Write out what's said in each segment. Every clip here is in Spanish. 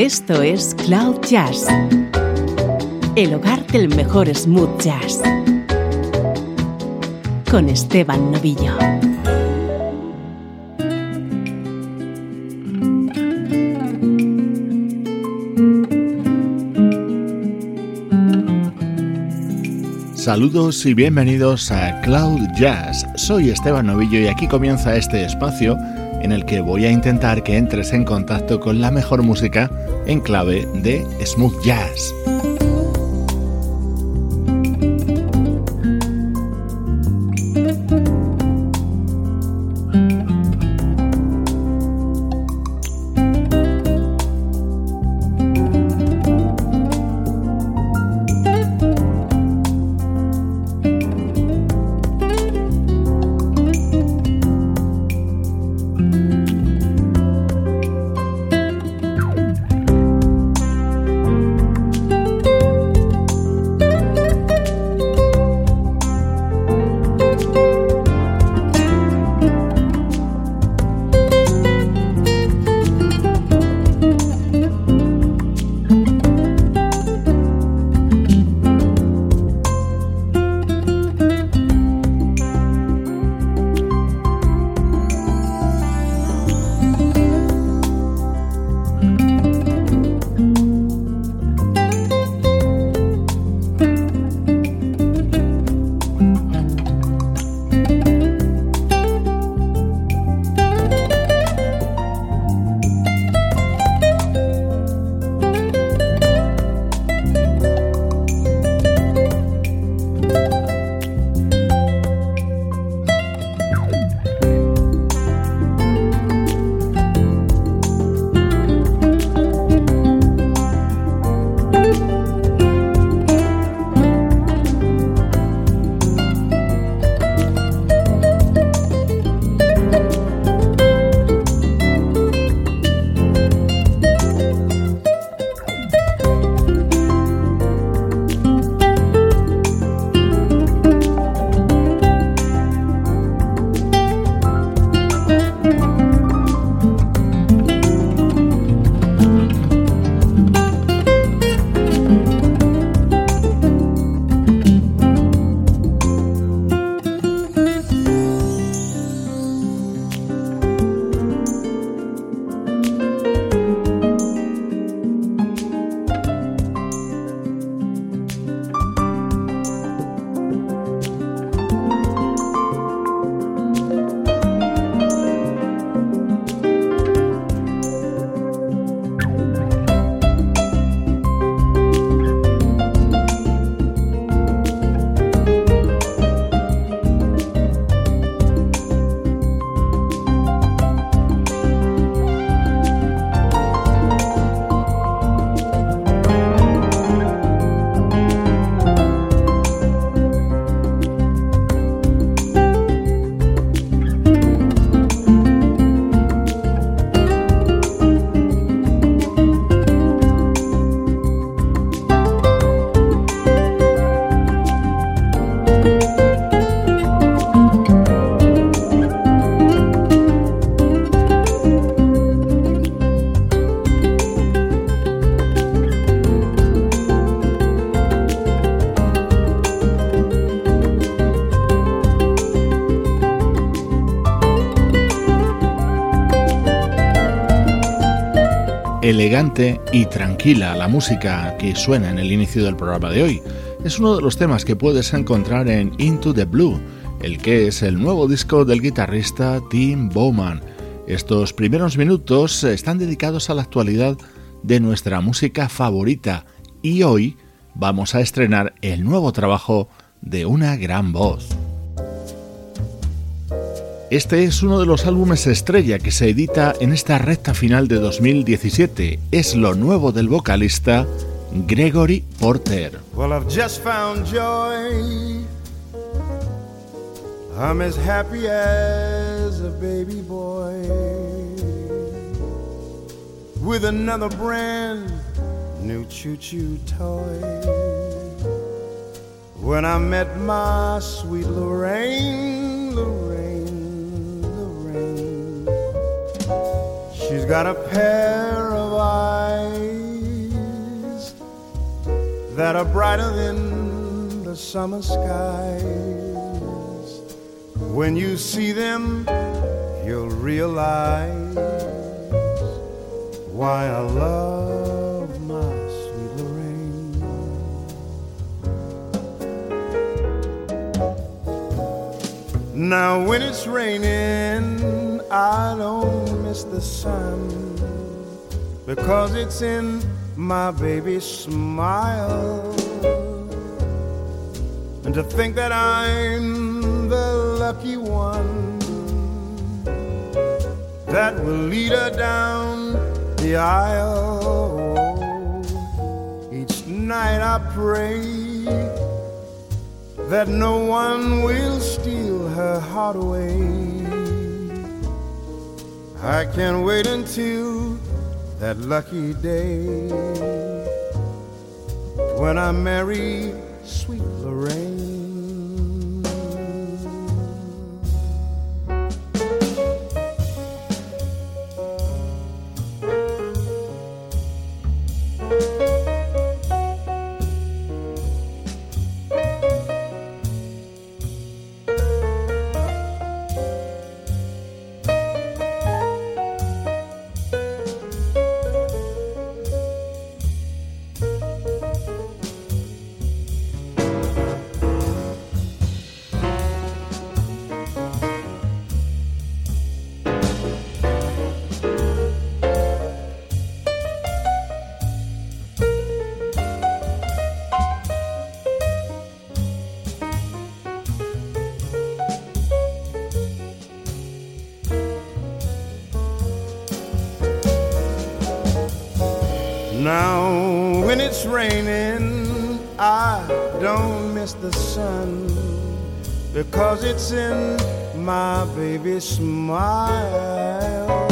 Esto es Cloud Jazz, el hogar del mejor smooth jazz, con Esteban Novillo. Saludos y bienvenidos a Cloud Jazz. Soy Esteban Novillo y aquí comienza este espacio en el que voy a intentar que entres en contacto con la mejor música en clave de smooth jazz. Elegante y tranquila la música que suena en el inicio del programa de hoy. Es uno de los temas que puedes encontrar en Into the Blue, el que es el nuevo disco del guitarrista Tim Bowman. Estos primeros minutos están dedicados a la actualidad de nuestra música favorita y hoy vamos a estrenar el nuevo trabajo de una gran voz. Este es uno de los álbumes estrella que se edita en esta recta final de 2017. Es lo nuevo del vocalista Gregory Porter. Well, I've just found joy. I'm as happy as a baby boy. With another brand new choo-choo toy. When I met my sweet Lorraine, Lorraine. She's got a pair of eyes that are brighter than the summer skies. When you see them, you'll realize why I love my sweet Lorraine. Now, when it's raining, I don't miss the sun because it's in my baby smile. And to think that I'm the lucky one that will lead her down the aisle. Each night I pray that no one will steal her heart away. I can't wait until that lucky day when I marry sweet Lorraine. In my baby's smile.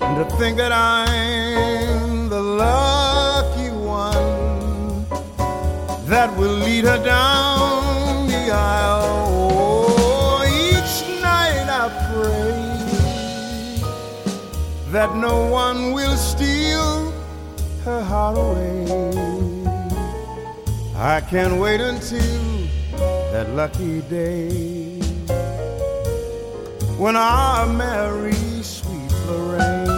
And to think that I'm the lucky one that will lead her down the aisle. Oh, each night I pray that no one will steal her heart away. I can't wait until lucky day when sweet Lorraine.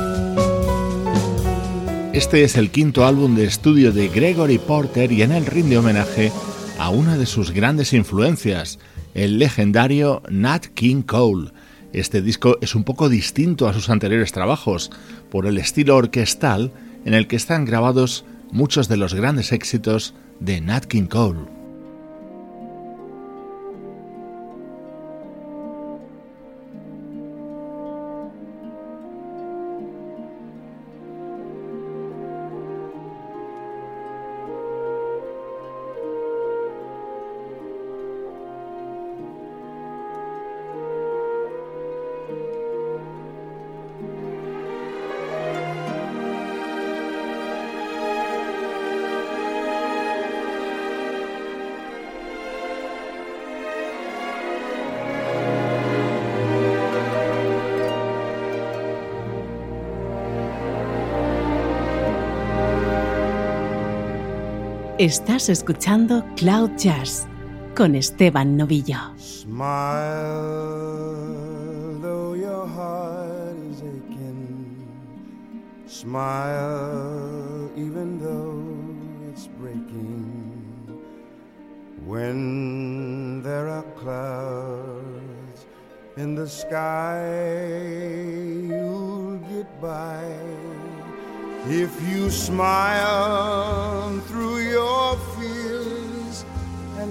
Este es el quinto álbum de estudio de Gregory Porter y en él rinde homenaje a una de sus grandes influencias, el legendario Nat King Cole. Este disco es un poco distinto a sus anteriores trabajos por el estilo orquestal en el que están grabados muchos de los grandes éxitos de Nat King Cole. Estás escuchando Cloud Jazz con Esteban Novillo. Smile though your heart is aching. Smile even though it's breaking. When there are clouds in the sky, you'll get by. If you smile through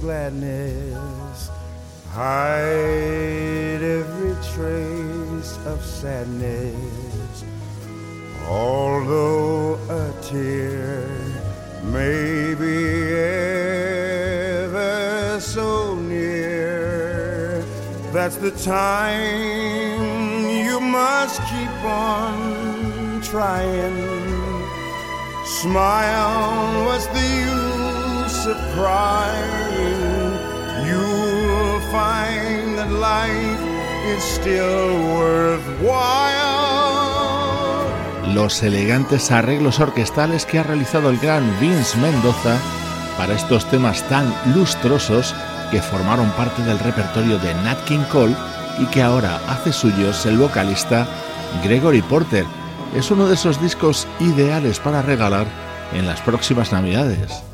Gladness, hide every trace of sadness. Although a tear may be ever so near, that's the time you must keep on trying. Smile, what's the use of crying? Find life still worthwhile. Los elegantes arreglos orquestales que ha realizado el gran Vince Mendoza para estos temas tan lustrosos que formaron parte del repertorio de Nat King Cole y que ahora hace suyos el vocalista Gregory Porter. Es uno de esos discos ideales para regalar en las próximas Navidades.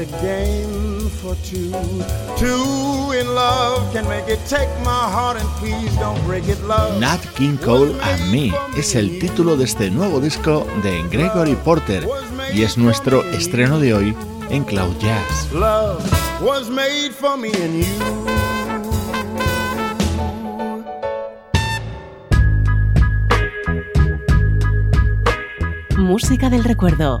A game for two. Two in love can make it. Take my heart and please don't break it. Love. Nat King Cole and Me es el título de este nuevo disco de Gregory Porter y es nuestro estreno de hoy en Cloud Jazz. Love was made for me and you. música del recuerdo,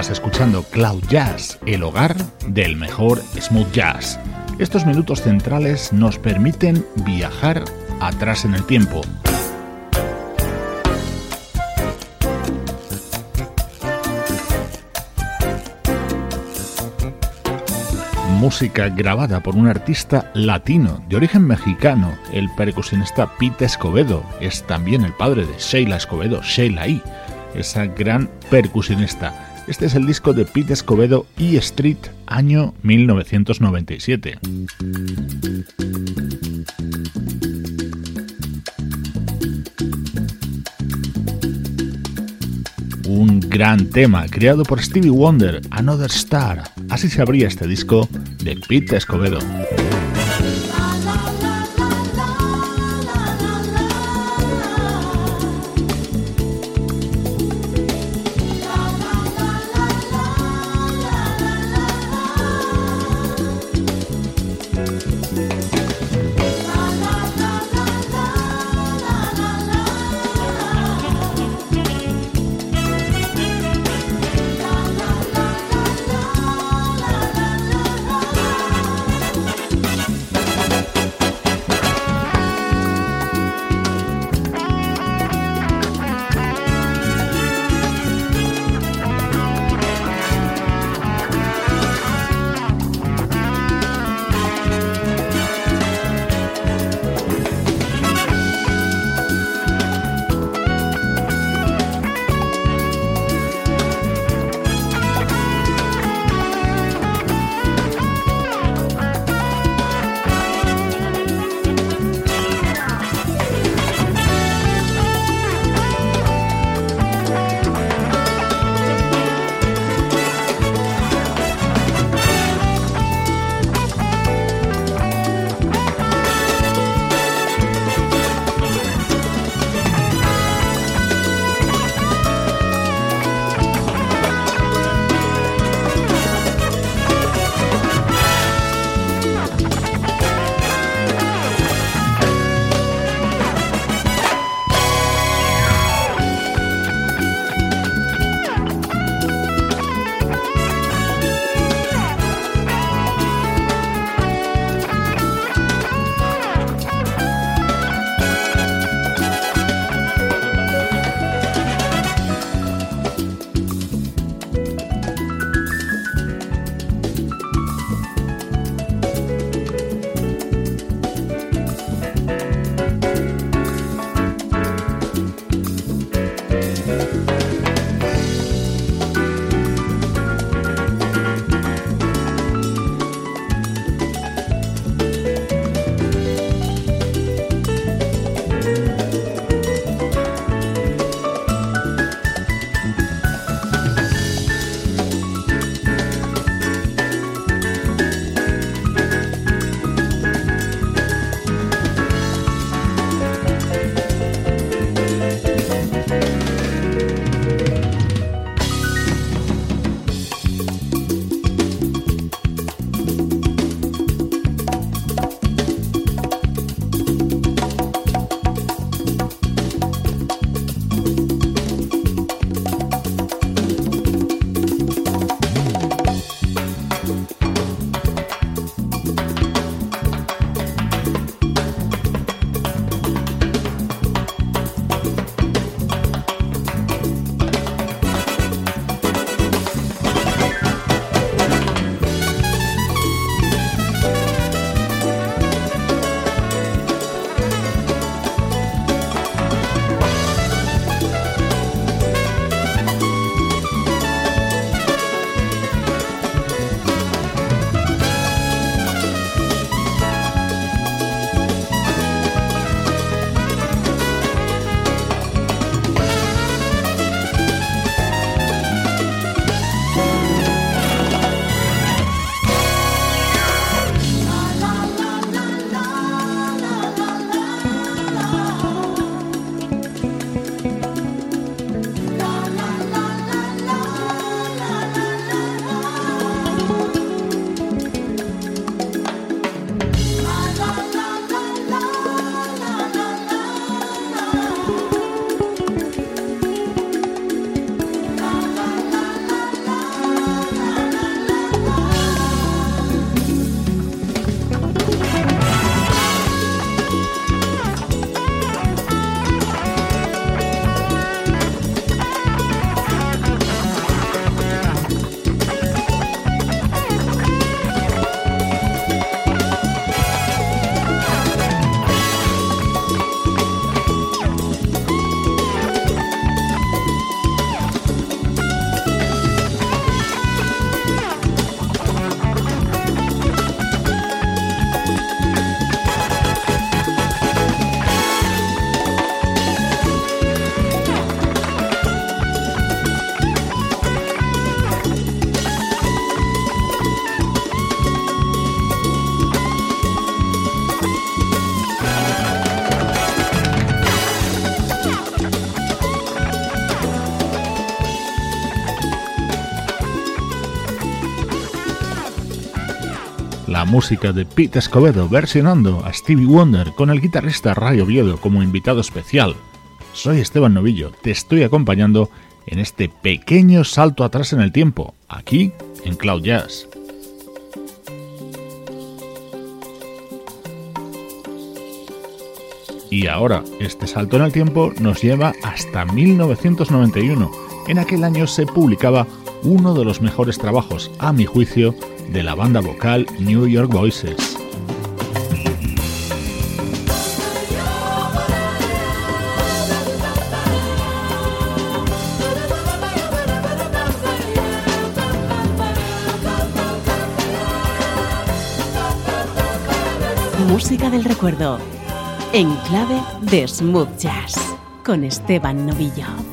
Estás escuchando Cloud Jazz, el hogar del mejor smooth jazz. Estos minutos centrales nos permiten viajar atrás en el tiempo. música grabada por un artista latino de origen mexicano, el percusionista Pete Escobedo. Es también el padre de Sheila Escobedo, Sheila E., esa gran percusionista. Este es el disco de Pete Escobedo E Street, año 1997. Un gran tema creado por Stevie Wonder, Another Star. Así se abría este disco de Pete Escobedo. Música de Pete Escobedo versionando a Stevie Wonder con el guitarrista Ray Oviedo como invitado especial. Soy Esteban Novillo, te estoy acompañando en este pequeño salto atrás en el tiempo, aquí en Cloud Jazz. Y ahora, este salto en el tiempo nos lleva hasta 1991. En aquel año se publicaba uno de los mejores trabajos, a mi juicio, de la banda vocal New York Voices. Música del recuerdo, en clave de smooth jazz, con Esteban Novillo.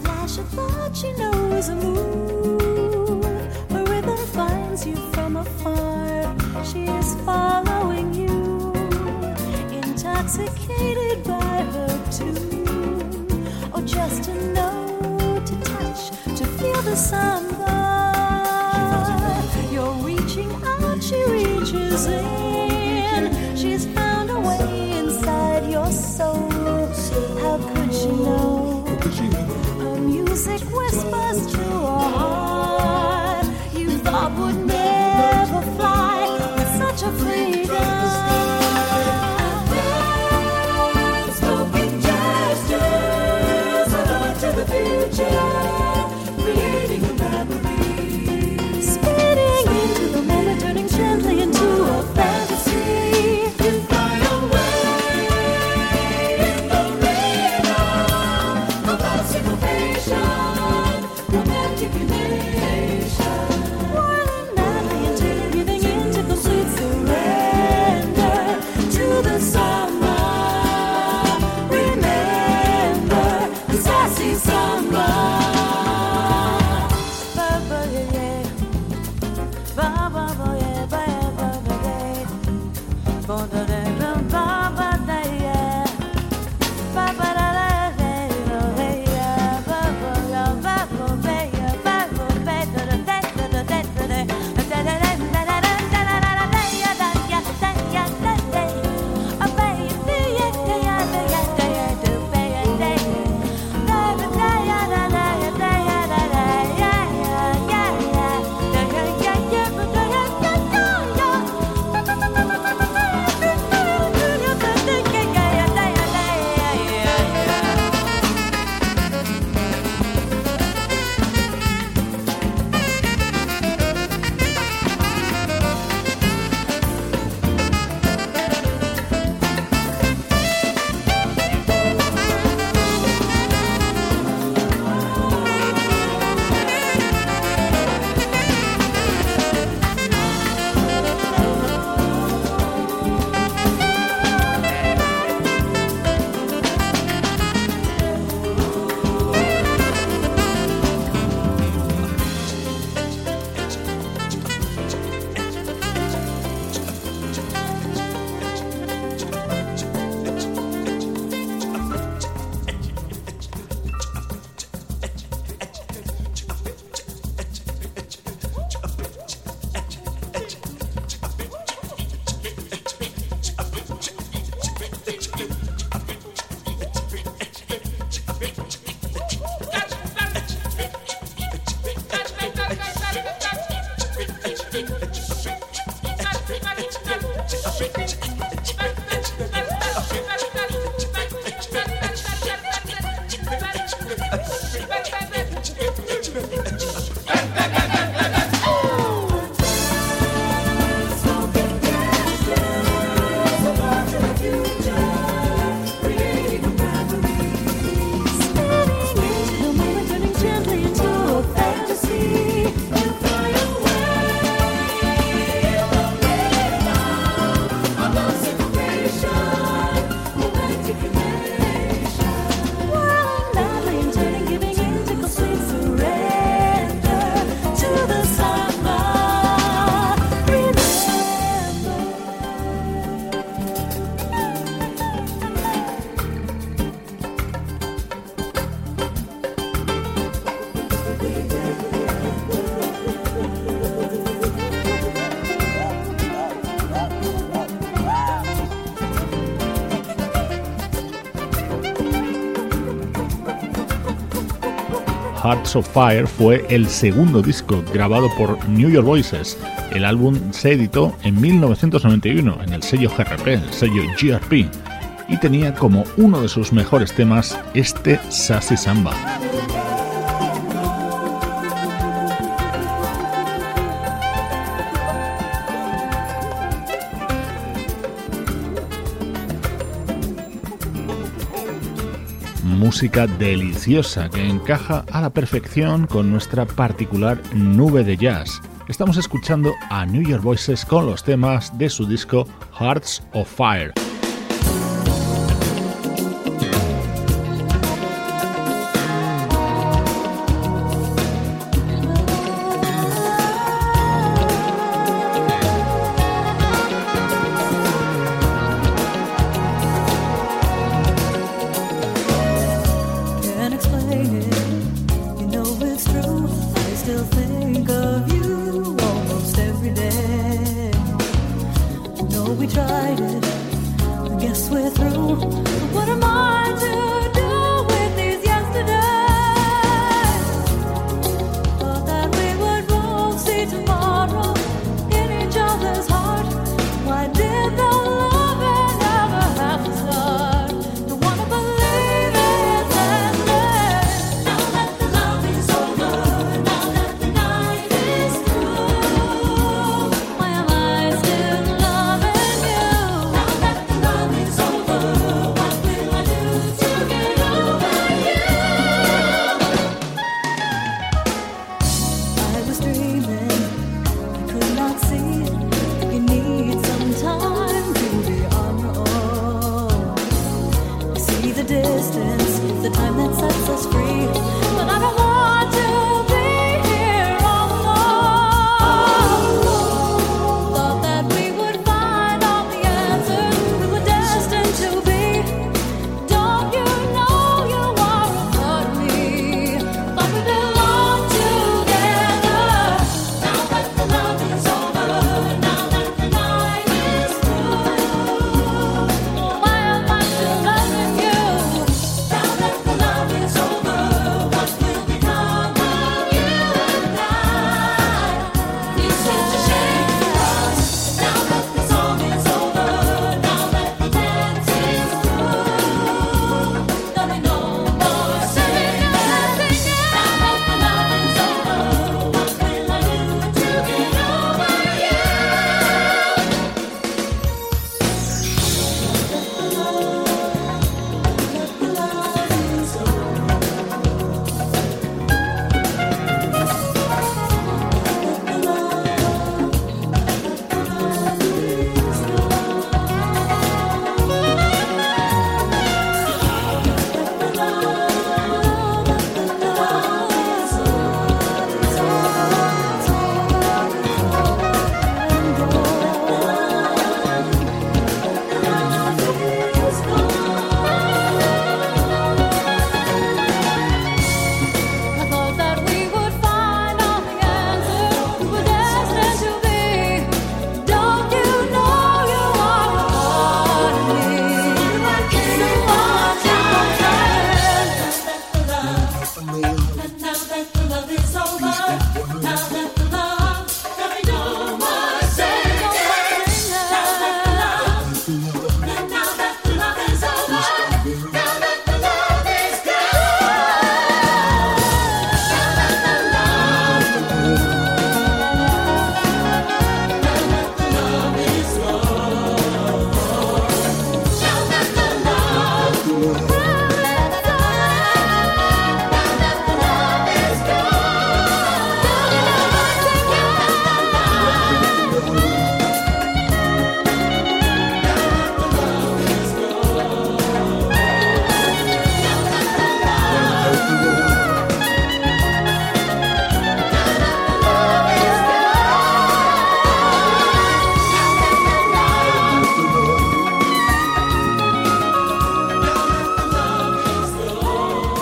Fire fue el segundo disco grabado por New York Voices. El álbum se editó en 1991 en el sello GRP, el sello GRP, y tenía como uno de sus mejores temas este Sassy Samba. Música deliciosa que encaja a la perfección con nuestra particular nube de jazz. Estamos escuchando a New York Voices con los temas de su disco Hearts of Fire.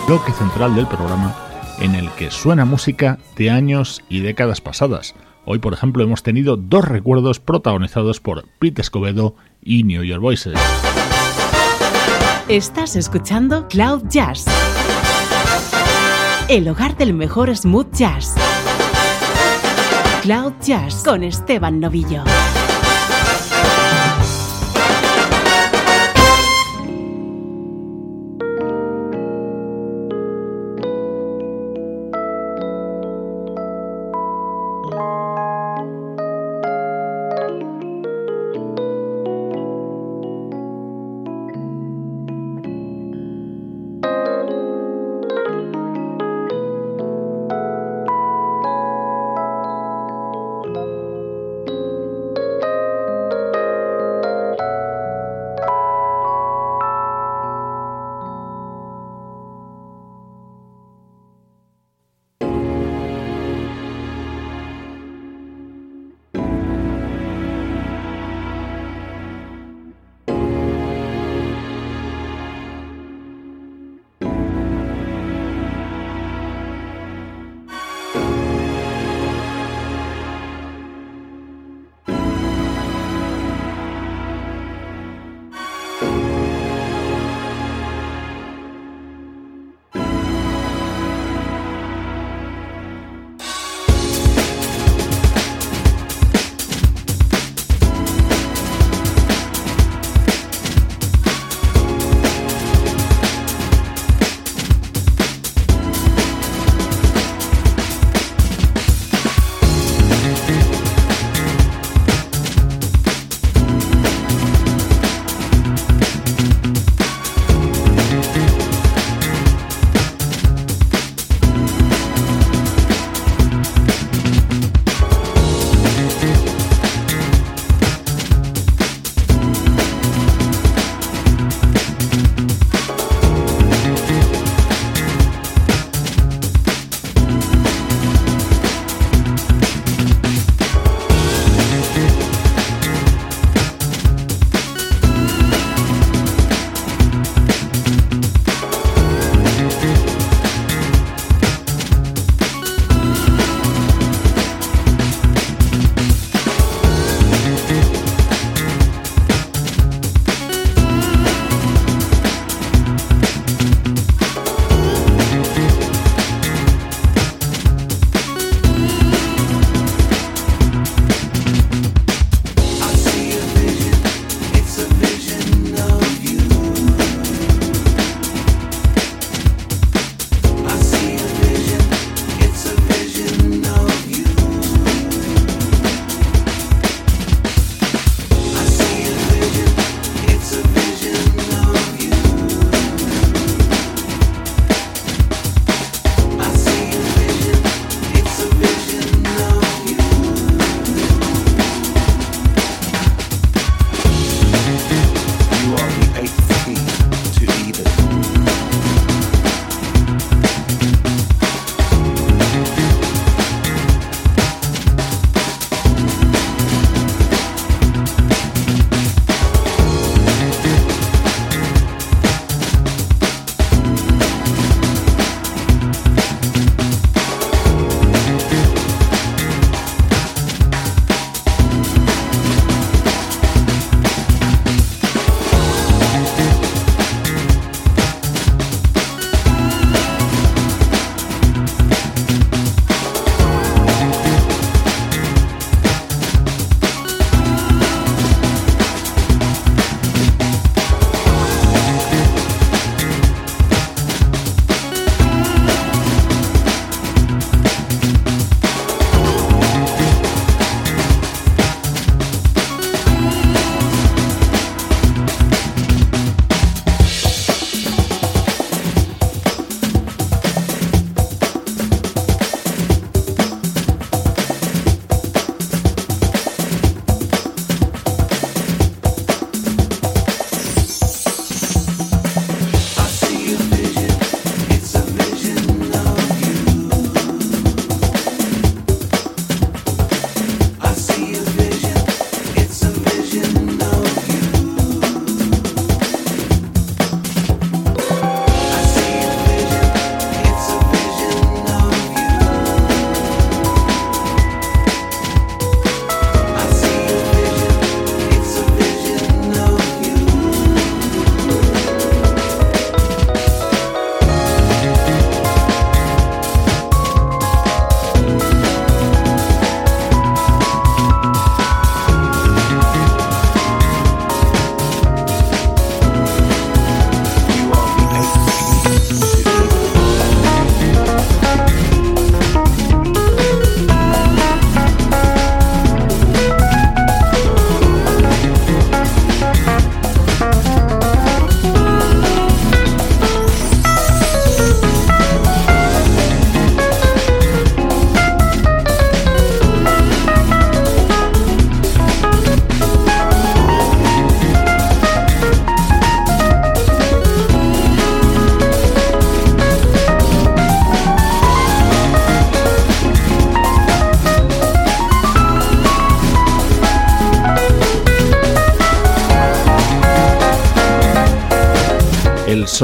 Bloque central del programa en el que suena música de años y décadas pasadas. Hoy, por ejemplo, hemos tenido dos recuerdos protagonizados por Pete Escobedo y New York Voices. Estás escuchando Cloud Jazz el hogar del mejor smooth jazz. Cloud Jazz con Esteban Novillo.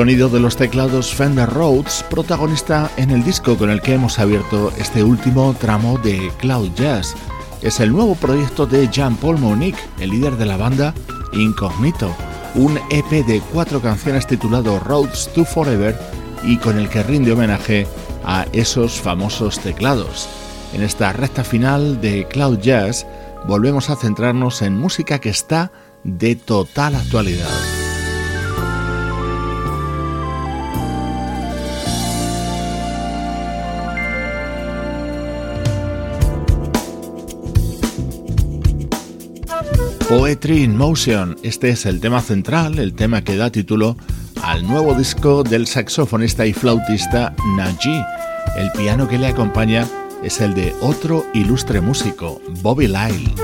Sonido de los teclados Fender Rhodes, protagonista en el disco con el que hemos abierto este último tramo de Cloud Jazz. Es el nuevo proyecto de Jean-Paul Monique, el líder de la banda Incognito, un EP de cuatro canciones titulado Roads to Forever y con el que rinde homenaje a esos famosos teclados. En esta recta final de Cloud Jazz volvemos a centrarnos en música que está de total actualidad. Poetry in Motion, este es el tema central, el tema que da título al nuevo disco del saxofonista y flautista Naji. El piano que le acompaña es el de otro ilustre músico, Bobby Lyle.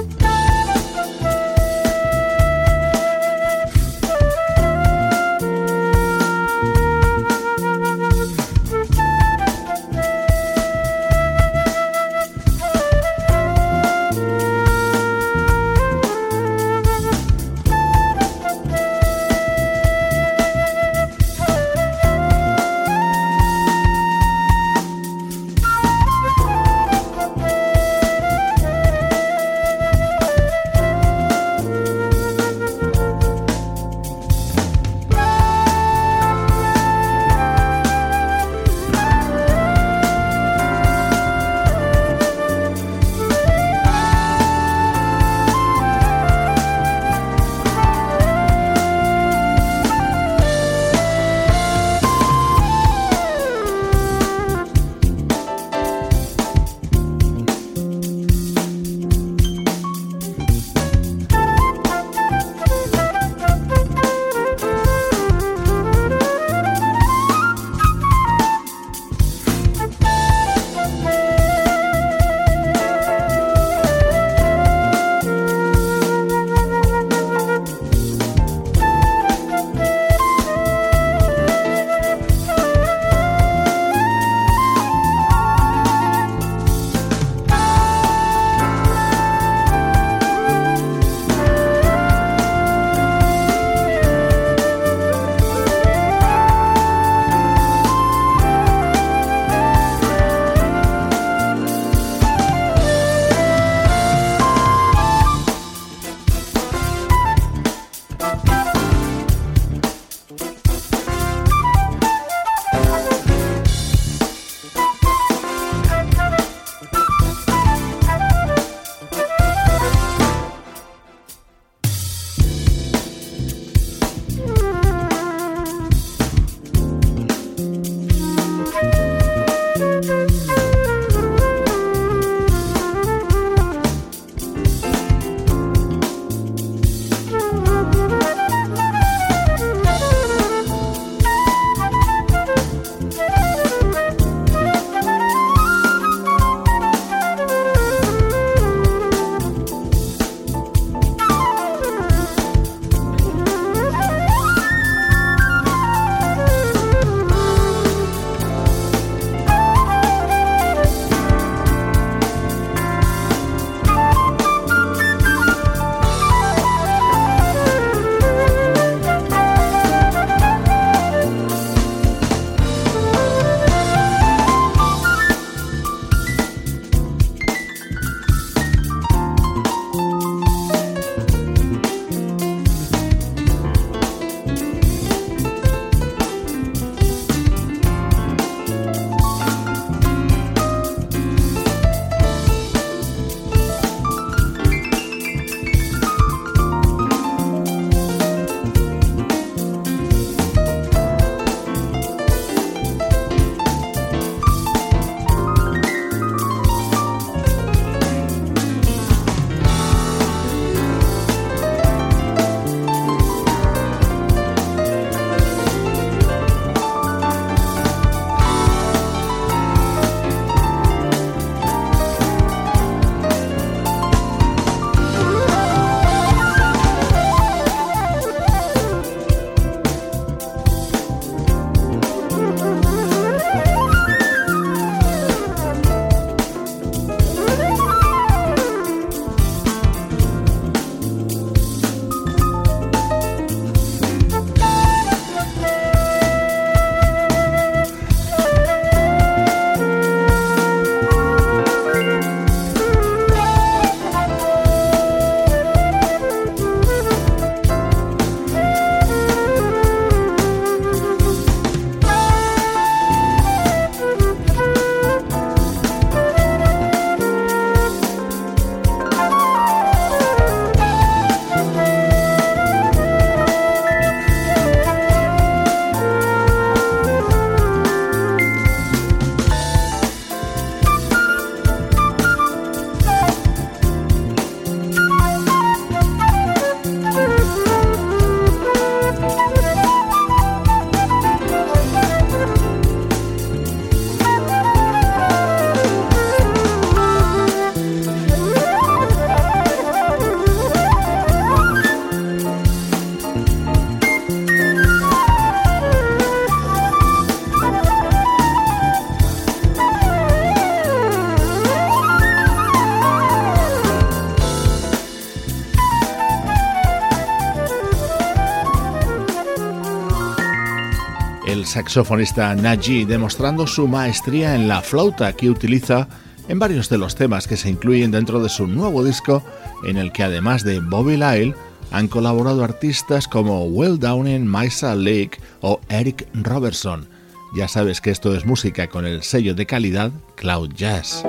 Saxofonista Naji, demostrando su maestría en la flauta que utiliza en varios de los temas que se incluyen dentro de su nuevo disco, en el que además de Bobby Lyle han colaborado artistas como Will Downing, Maisa Lake o Eric Robertson. Ya sabes que esto es música con el sello de calidad Cloud Jazz.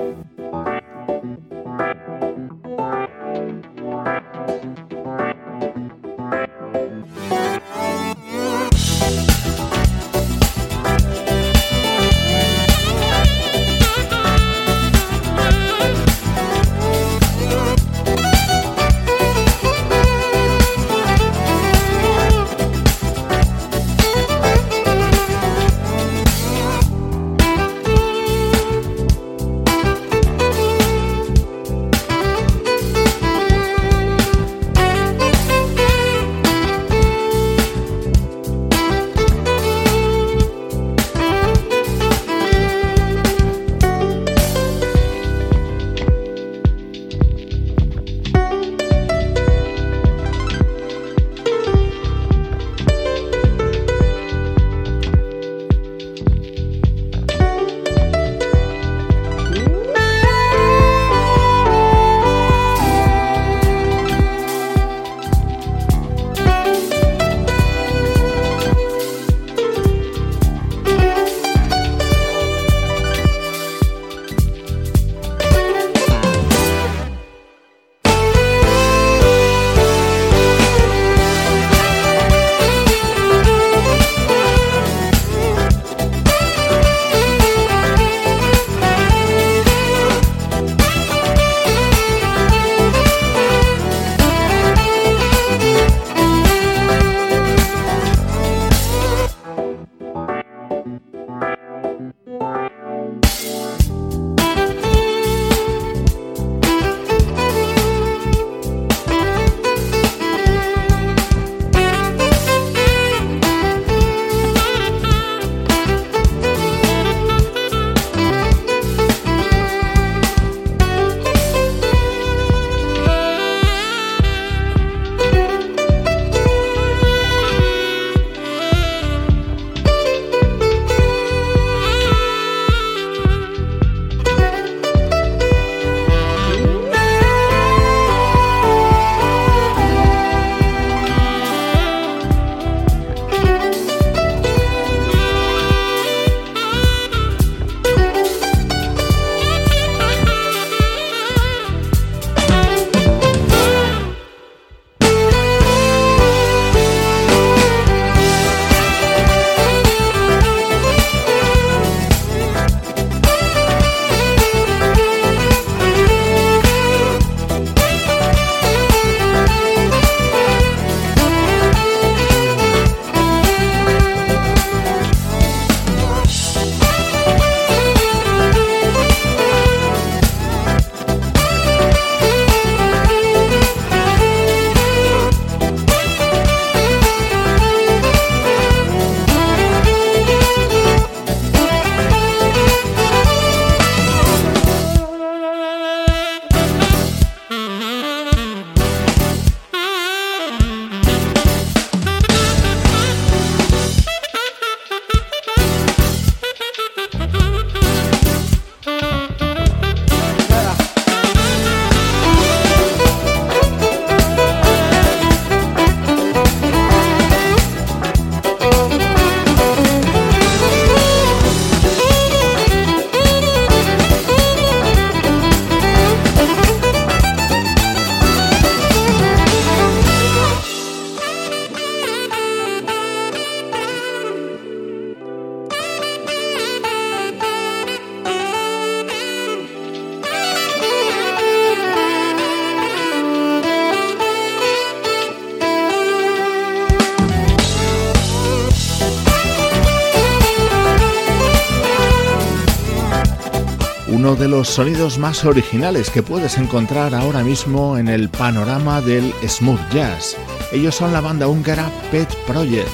Los sonidos más originales que puedes encontrar ahora mismo en el panorama del smooth jazz. Ellos son la banda húngara Pet Project,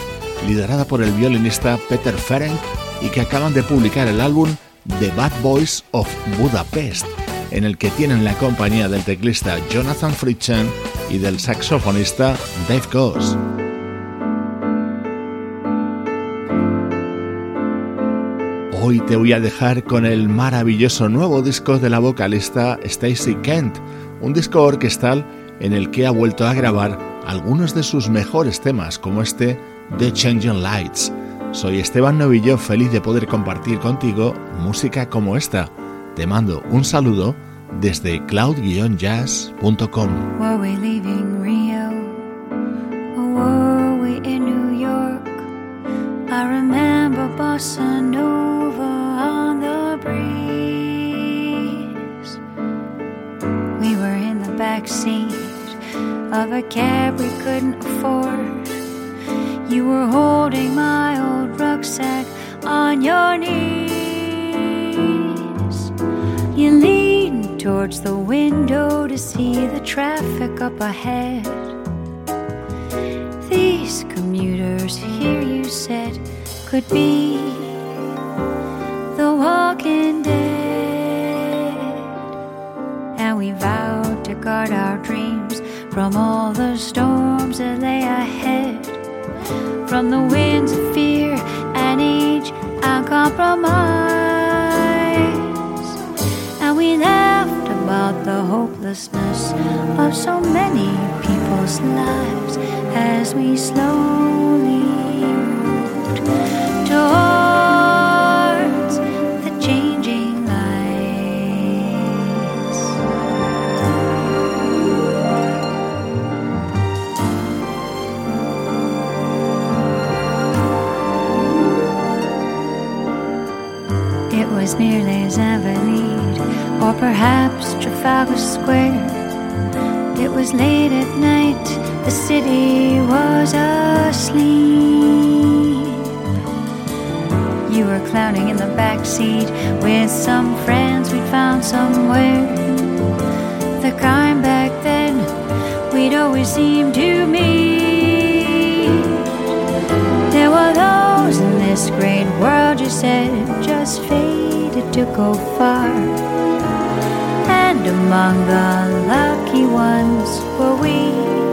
liderada por el violinista Peter Ferenc y que acaban de publicar el álbum The Bad Boys of Budapest, en el que tienen la compañía del teclista Jonathan Fritchen y del saxofonista Dave Goss. Hoy te voy a dejar con el maravilloso nuevo disco de la vocalista Stacy Kent, un disco orquestal en el que ha vuelto a grabar algunos de sus mejores temas, como este The Changing Lights. Soy Esteban Novillo, feliz de poder compartir contigo música como esta. Te mando un saludo desde cloud-jazz.com. bossa nova on the breeze. We were in the back seat of a cab we couldn't afford. You were holding my old rucksack on your knees. You leaned towards the window to see the traffic up ahead. These commuters here, you said, could be the walking dead. And we vowed to guard our dreams from all the storms that lay ahead, from the winds of fear and age and compromise. And we laughed about the hopelessness of so many people's lives as we slowly moved the changing lights. It was near Les Invalides, or perhaps Trafalgar Square. It was late at night, the city was asleep. You were clowning in the back seat with some friends we'd found somewhere. The kind back then we'd always seem to meet. There were those in this great world you said just faded to go far. And among the lucky ones were we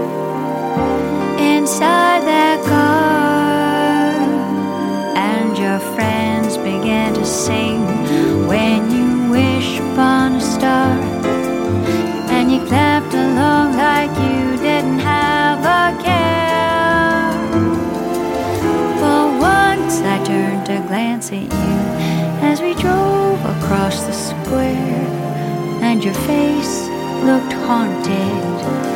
at you as we drove across the square, and your face looked haunted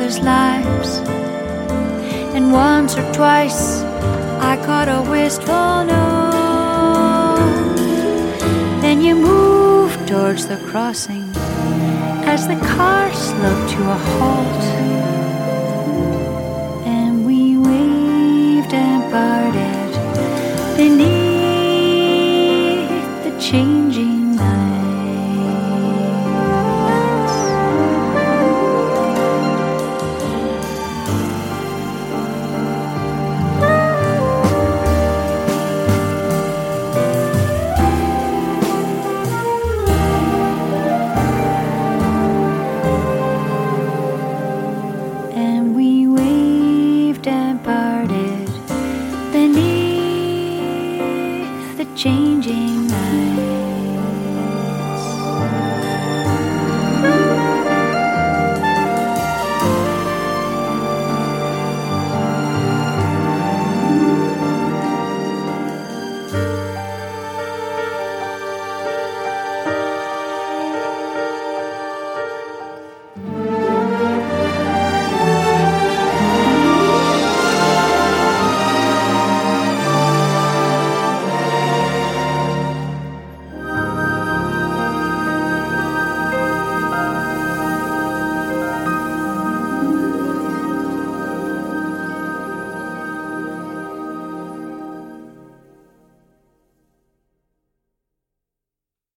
other's lives. And once or twice I caught a wistful note. Then you moved towards the crossing as the car slowed to a halt. And we waved and parted beneath. the changing